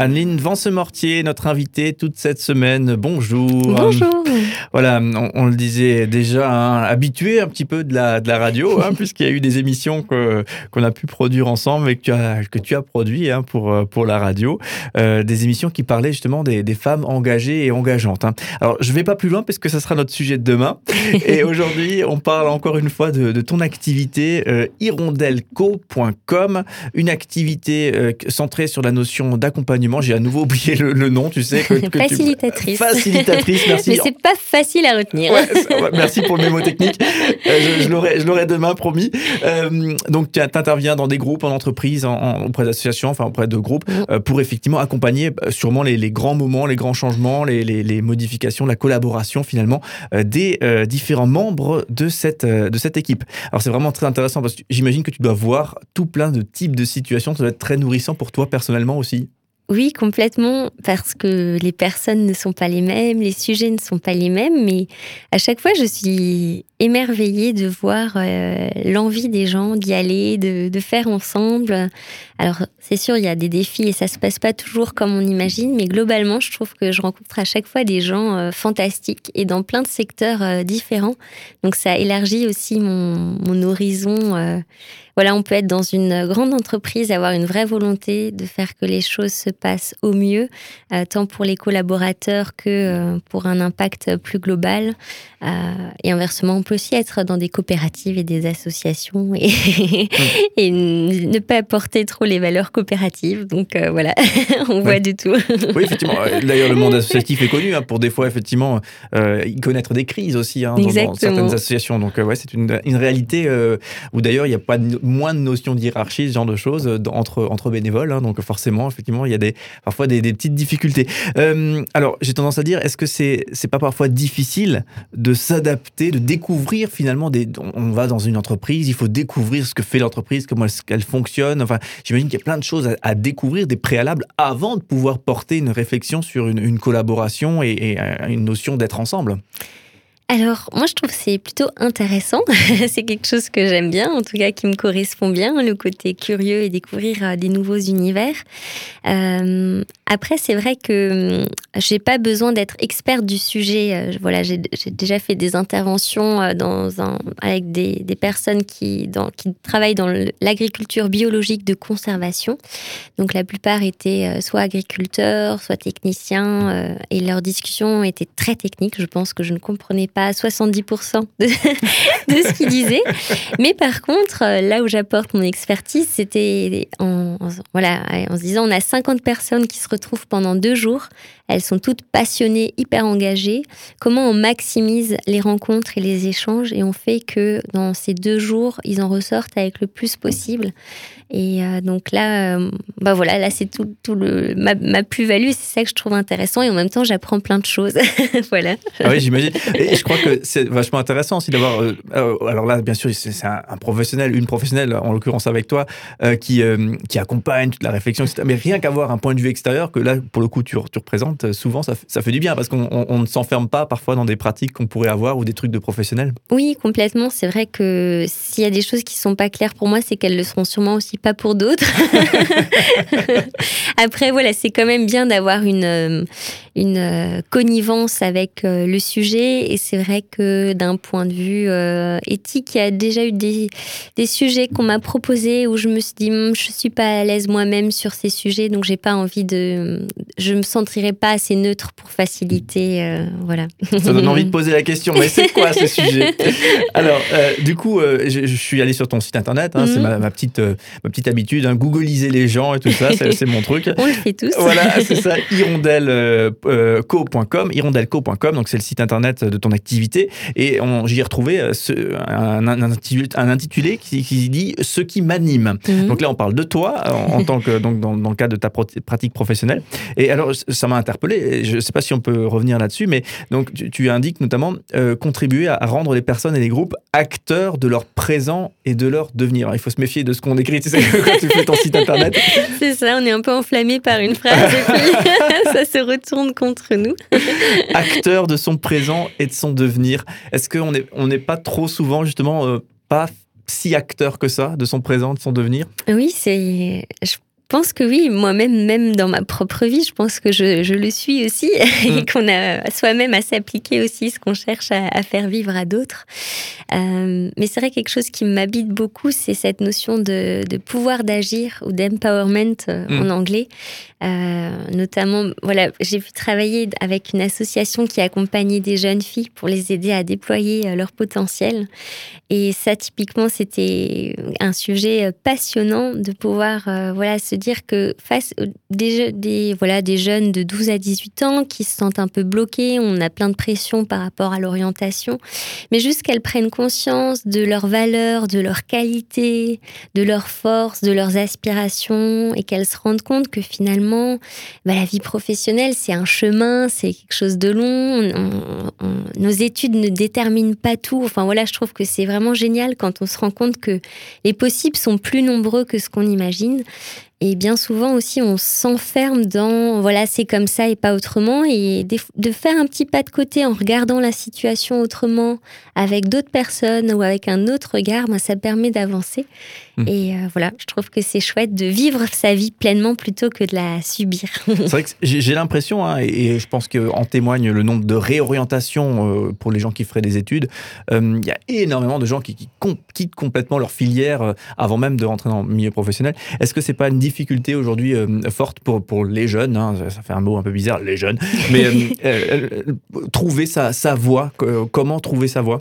Anneline Vance-Mortier, notre invitée toute cette semaine. Bonjour. Bonjour. Voilà, on, le disait déjà, hein, habitué un petit peu de la, de la radio, hein, puisqu'il y a eu des émissions qu'on a pu produire ensemble et que tu as, que tu as produit hein, pour, pour la radio. Euh, des émissions qui parlaient justement des, des femmes engagées et engageantes. Hein. Alors, je ne vais pas plus loin parce que ça sera notre sujet de demain. Et aujourd'hui, on parle encore une fois de, de ton activité euh, une activité euh, centrée sur la notion d'accompagnement j'ai à nouveau oublié le, nom, tu sais. facilitatrice. Facilitatrice, merci. Mais c'est pas facile à retenir. merci pour le mémo technique. Euh, je, je l'aurai demain, promis. Euh, donc, tu interviens dans des groupes, en entreprise, en, auprès d'associations, enfin auprès de groupes, mm. euh, pour effectivement accompagner sûrement les, grands moments, les grands changements, les, les, modifications, la collaboration finalement des différents membres de cette, de cette équipe. Alors, c'est vraiment très intéressant parce que j'imagine que tu dois voir tout plein de types de situations. Ça doit être très nourrissant pour toi personnellement aussi. Oui, complètement, parce que les personnes ne sont pas les mêmes, les sujets ne sont pas les mêmes, mais à chaque fois, je suis émerveillée de voir euh, l'envie des gens d'y aller, de, faire ensemble. Alors, c'est sûr, il y a des défis et ça se passe pas toujours comme on imagine, mais globalement, je trouve que je rencontre à chaque fois des gens euh, fantastiques et dans plein de secteurs euh, différents. Donc, ça élargit aussi mon, mon horizon voilà, on peut être dans une grande entreprise, avoir une vraie volonté de faire que les choses se passent au mieux, euh, tant pour les collaborateurs que euh, pour un impact plus global. Euh, et inversement, on peut aussi être dans des coopératives et des associations et, et ne pas apporter trop les valeurs coopératives. Donc voilà, on voit du tout. oui, effectivement. D'ailleurs, le monde associatif est connu hein, pour des fois, effectivement, y connaître des crises aussi hein, dans, certaines associations. Donc, ouais, c'est une, une, réalité où d'ailleurs, il n'y a pas de moins de notions d'hierarchie, ce genre de choses euh, entre, entre bénévoles. Hein. donc forcément, effectivement, il y a des, parfois des, petites difficultés. Euh, alors, j'ai tendance à dire, est-ce que c'est c'est pas parfois difficile de s'adapter, de découvrir finalement des... On va dans une entreprise, il faut découvrir ce que fait l'entreprise, comment elle, fonctionne. Enfin, j'imagine qu'il y a plein de choses à, découvrir, des préalables, avant de pouvoir porter une réflexion sur une, collaboration et, et une notion d'être ensemble. Alors, moi, je trouve que c'est plutôt intéressant. c'est quelque chose que j'aime bien, en tout cas qui me correspond bien, le côté curieux et découvrir euh, des nouveaux univers. Euh, après, c'est vrai que hum, j'ai pas besoin d'être experte du sujet. Euh, voilà, j'ai déjà fait des interventions dans un, avec des, des personnes qui, dans, qui travaillent dans l'agriculture biologique de conservation. Donc, la plupart étaient soit agriculteurs, soit techniciens, et leurs discussions étaient très techniques. Je pense que je ne comprenais pas à 70% de, de, ce qu'il disait. Mais par contre, euh, là où j'apporte mon expertise, c'était en, voilà, en se disant on a 50 personnes qui se retrouvent pendant deux jours. Elles sont toutes passionnées, hyper engagées. Comment on maximise les rencontres et les échanges et on fait que dans ces deux jours, ils en ressortent avec le plus possible. Et euh, donc là, euh, bah voilà, là c'est tout, tout, le ma, ma plus-value, c'est ça que je trouve intéressant et en même temps j'apprends plein de choses. voilà. Ah oui, j'imagine. Et je crois que c'est vachement intéressant aussi d'avoir. Euh, alors là, bien sûr, c'est un, professionnel, une professionnelle, en l'occurrence avec toi, qui qui accompagne toute la réflexion, etc. Mais rien qu'avoir un point de vue extérieur que là, pour le coup, tu, tu représentes, souvent ça, ça, fait du bien parce qu'on on, ne s'enferme pas parfois dans des pratiques qu'on pourrait avoir ou des trucs de professionnels. Oui, complètement. C'est vrai que s'il y a des choses qui sont pas claires pour moi, c'est qu'elles le seront sûrement aussi pas pour d'autres. Après, voilà, c'est quand même bien d'avoir une, euh, une euh, connivence avec euh, le sujet. Et c'est vrai que d'un point de vue éthique, il y a déjà eu des, des sujets qu'on m'a proposés où je me suis dit, hum, je suis pas à l'aise moi-même sur ces sujets, donc j'ai pas envie de, je me sentirais pas assez neutre pour faciliter, voilà. Ça donne envie de poser la question, mais c'est quoi ce sujet? Alors, du coup, je, suis allé sur ton site internet, hein, c'est mhm. ma, petite, ma petite habitude, hein, googliser les gens et tout ça, c'est mon truc. On le fait tous. Voilà, c'est ça, hirondelco.com, hirondelco.com, donc c'est le site internet de ton activité. Et j'y ai retrouvé euh, ce, un, un, intitulé, qui, qui, dit Ce qui m'anime. Mhm. Donc là, on parle de toi en, tant que, donc, dans, dans, le cadre de ta pratique professionnelle. Et alors, ça m'a interpellé, je ne sais pas si on peut revenir là-dessus, mais donc tu, indiques notamment euh, contribuer à, rendre les personnes et les groupes acteurs de leur présent et de leur devenir. il faut se méfier de ce qu'on écrit, tu sais, quand tu fais ton site internet. C'est ça, on est un peu enflammé par une phrase et puis ça se retourne contre nous. Acteur de son présent et de son devenir. Est-ce qu'on n'est on n'est pas trop souvent justement euh, pas si acteur que ça de son présent, de son devenir? Oui, c'est. Je pense que oui, moi-même, même dans ma propre vie, je pense que je, je le suis aussi et mm. qu'on a soi-même à s'appliquer aussi ce qu'on cherche à, faire vivre à d'autres. Euh, mais c'est vrai quelque chose qui m'habite beaucoup, c'est cette notion de, de pouvoir d'agir ou d'empowerment euh, mm. en anglais. Euh, notamment, voilà, j'ai pu travailler avec une association qui accompagnait des jeunes filles pour les aider à déployer leur potentiel. Et ça, typiquement, c'était un sujet passionnant de pouvoir, voilà, se dire que face des, des, voilà, des jeunes de 12 à 18 ans qui se sentent un peu bloqués, on a plein de pression par rapport à l'orientation, mais juste qu'elles prennent conscience de leurs valeurs, de leurs qualités, de leurs forces, de leurs aspirations, et qu'elles se rendent compte que finalement, bah, la vie professionnelle, c'est un chemin, c'est quelque chose de long, nos études ne déterminent pas tout. Enfin voilà, je trouve que c'est vraiment génial quand on se rend compte que les possibles sont plus nombreux que ce qu'on imagine. Et bien souvent aussi, on s'enferme dans voilà, c'est comme ça et pas autrement. Et de faire un petit pas de côté en regardant la situation autrement, avec d'autres personnes ou avec un autre regard, ben, ça permet d'avancer. Mmh. Et euh, voilà, je trouve que c'est chouette de vivre sa vie pleinement plutôt que de la subir. c'est vrai que j'ai l'impression, hein, et, je pense qu'en témoigne le nombre de réorientations euh, pour les gens qui feraient des études. Euh, il y a énormément de gens qui, quittent complètement leur filière avant même de rentrer dans le milieu professionnel. Est-ce que c'est pas une difficulté aujourd'hui forte pour, pour les jeunes hein, Ça fait un mot un peu bizarre, les jeunes. Mais trouver sa, sa voie, comment trouver sa voie?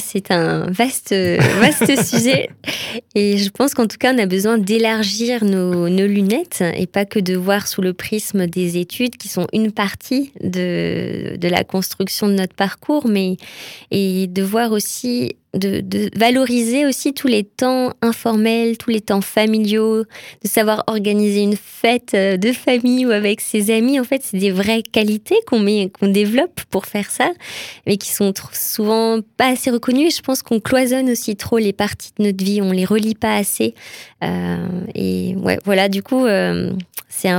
C'est un vaste, vaste sujet. Et je pense qu'en tout cas, on a besoin d'élargir nos, nos, lunettes et pas que de voir sous le prisme des études qui sont une partie de, de la construction de notre parcours, mais et de voir aussi de, valoriser aussi tous les temps informels, tous les temps familiaux, de savoir organiser une fête euh, de famille ou avec ses amis. En fait, c'est des vraies qualités qu'on développe pour faire ça, mais qui sont souvent pas assez reconnues. Et je pense qu'on cloisonne aussi trop les parties de notre vie, on les relie pas assez. Euh, et voilà, du coup, euh, c'est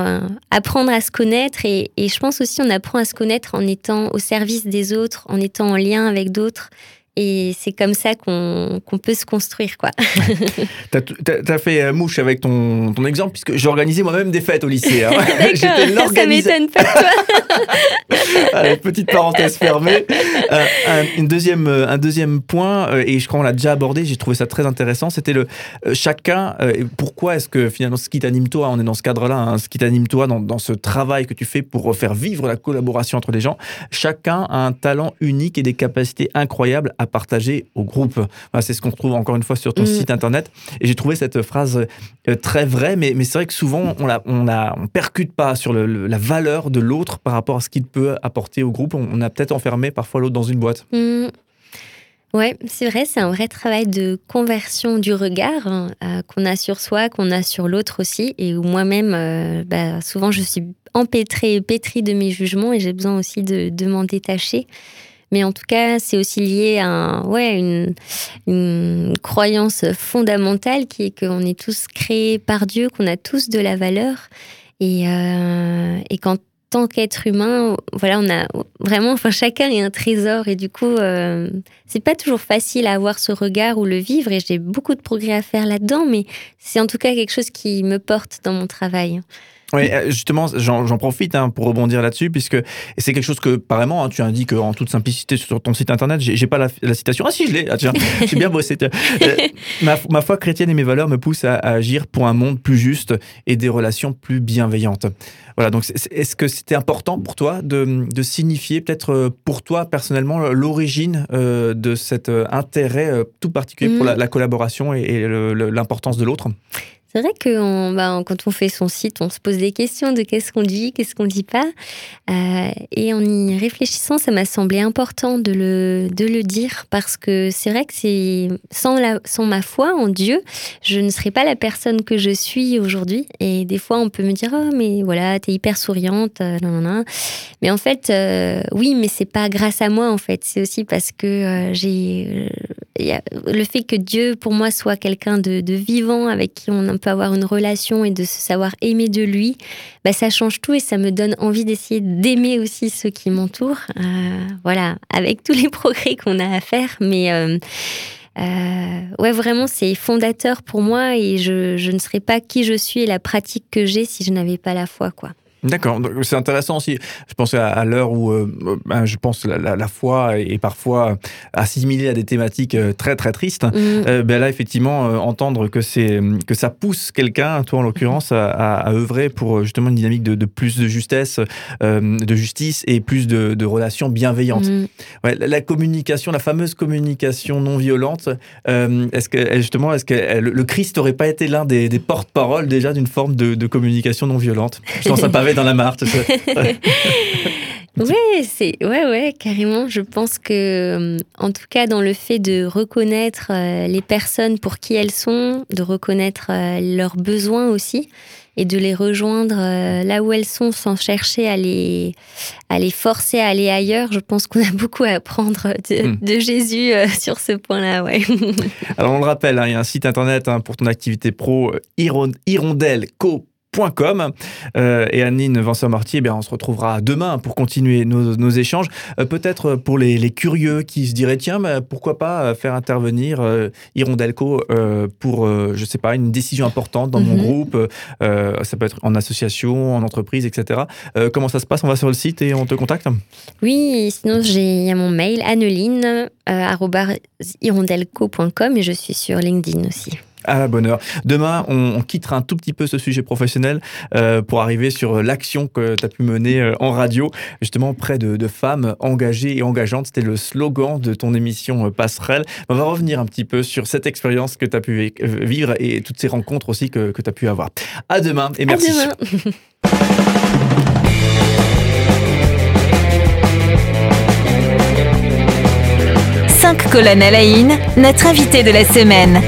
apprendre à se connaître et, et je pense aussi on apprend à se connaître en étant au service des autres, en étant en lien avec d'autres. Et c'est comme ça qu'on peut se construire, quoi. tu as, fait euh, mouche avec ton, ton exemple, puisque j'ai organisé moi-même des fêtes au lycée. Hein. D'accord, ça m'étonne pas Allez, petite parenthèse fermée. Euh, un, une deuxième, euh, un deuxième point, et je crois qu'on l'a déjà abordé, j'ai trouvé ça très intéressant, c'était le chacun, pourquoi est-ce que finalement ce qui t'anime toi, on est dans ce cadre-là, hein, ce qui t'anime toi dans, dans ce travail que tu fais pour faire vivre la collaboration entre les gens, chacun a un talent unique et des capacités incroyables à partager au groupe. c'est ce qu'on retrouve encore une fois sur ton mm. site internet. Et j'ai trouvé cette phrase euh, très vraie, mais, mais c'est vrai que souvent, on on percute pas sur la valeur de l'autre par rapport à ce qu'il peut apporter au groupe. On, a peut-être enfermé parfois l'autre dans une boîte. Mm. Ouais, c'est vrai, c'est un vrai travail de conversion du regard hein, euh, qu'on a sur soi, qu'on a sur l'autre aussi, et où moi-même, euh, bah, souvent, je suis empêtrée, pétrie de mes jugements, et j'ai besoin aussi de, de m'en détacher. Mais en tout cas, c'est aussi lié à ouais, une, une, croyance fondamentale qui est qu'on est tous créés par Dieu, qu'on a tous de la valeur. Et, euh, et qu'en tant qu'être humain, voilà, on a vraiment, enfin, chacun est un trésor. Et du coup, euh, c'est pas toujours facile à avoir ce regard ou le vivre. Et j'ai beaucoup de progrès à faire là-dedans, mais c'est en tout cas quelque chose qui me porte dans mon travail. Oui, euh, justement, j'en profite hein, pour rebondir là-dessus, puisque c'est quelque chose que, apparemment, hein, tu indiques en toute simplicité sur ton site internet. J'ai pas la, citation. Ah si, je l'ai. Ah, j'ai bien bossé. Euh, ma, ma, foi chrétienne et mes valeurs me poussent à, agir pour un monde plus juste et des relations plus bienveillantes. Voilà, donc est-ce que c'était important pour toi de, de signifier, peut-être euh, pour toi personnellement, l'origine de cet intérêt tout particulier pour la, mm. collaboration et, et l'importance de l'autre? C'est vrai que bah, quand on fait son site, on se pose des questions de qu'est-ce qu'on dit, qu'est-ce qu'on dit pas. Euh, et en y réfléchissant, ça m'a semblé important de le, de le dire parce que c'est vrai que c'est sans, la, sans ma foi en Dieu, je ne serais pas la personne que je suis aujourd'hui. Et des fois, on peut me dire, oh, mais voilà, t'es hyper souriante, euh, non, non, non. Mais en fait, euh, oui, mais c'est pas grâce à moi, en fait. C'est aussi parce que j'ai le fait que Dieu, pour moi, soit quelqu'un de, vivant avec qui on peut avoir une relation et de se savoir aimer de lui, bah, ça change tout et ça me donne envie d'essayer d'aimer aussi ceux qui m'entourent. Euh, voilà, avec tous les progrès qu'on a à faire. Mais, euh, ouais, vraiment, c'est fondateur pour moi et je, je ne serais pas qui je suis et la pratique que j'ai si je n'avais pas la foi, quoi. D'accord, c'est intéressant aussi. Je pense à, l'heure où, euh, ben, je pense la, la, foi est parfois assimilée à des thématiques euh, très très tristes. Mm. Euh, ben là, effectivement, entendre que c'est que ça pousse quelqu'un, toi en l'occurrence, à, à, œuvrer pour justement une dynamique de, de plus de justesse, de justice et plus de, de relations bienveillantes. Mm. Ouais, la, communication, la fameuse communication non violente. est-ce que justement, est-ce que le Christ n'aurait pas été l'un des, des porte-paroles déjà d'une forme de, de, communication non violente? Je pense à dans la mare, Ouais, c'est ouais ouais carrément. Je pense que euh, en tout cas dans le fait de reconnaître euh, les personnes pour qui elles sont, de reconnaître euh, leurs besoins aussi et de les rejoindre là où elles sont sans chercher à les à les forcer à aller ailleurs. Je pense qu'on a beaucoup à apprendre de, hmm. Jésus sur ce point-là. Ouais. Alors on le rappelle, hein, il y a un site internet hein, pour ton activité pro Hirondelle Co Com. Euh, et Annine Vincent-Marty, eh on se retrouvera demain pour continuer nos, échanges. Euh, peut-être pour les, curieux qui se diraient, tiens, pourquoi pas euh, faire intervenir Hirondelco pour, je sais pas, une décision importante dans mon mhm. groupe. ça peut être en association, en entreprise, etc. comment ça se passe? On va sur le site et on te contacte? Oui, sinon j'ai mon mail, anneline, hirondelco.com et je suis sur LinkedIn aussi à la bonne heure. Demain, on, quittera un tout petit peu ce sujet professionnel euh, pour arriver sur l'action que tu as pu mener euh, en radio, justement près de, femmes engagées et engageantes. C'était le slogan de ton émission euh, Passerelle. On va revenir un petit peu sur cette expérience que tu as pu vivre et toutes ces rencontres aussi que, tu as pu avoir. À demain et merci. À demain. Cinq colonnes à la notre invité de la semaine.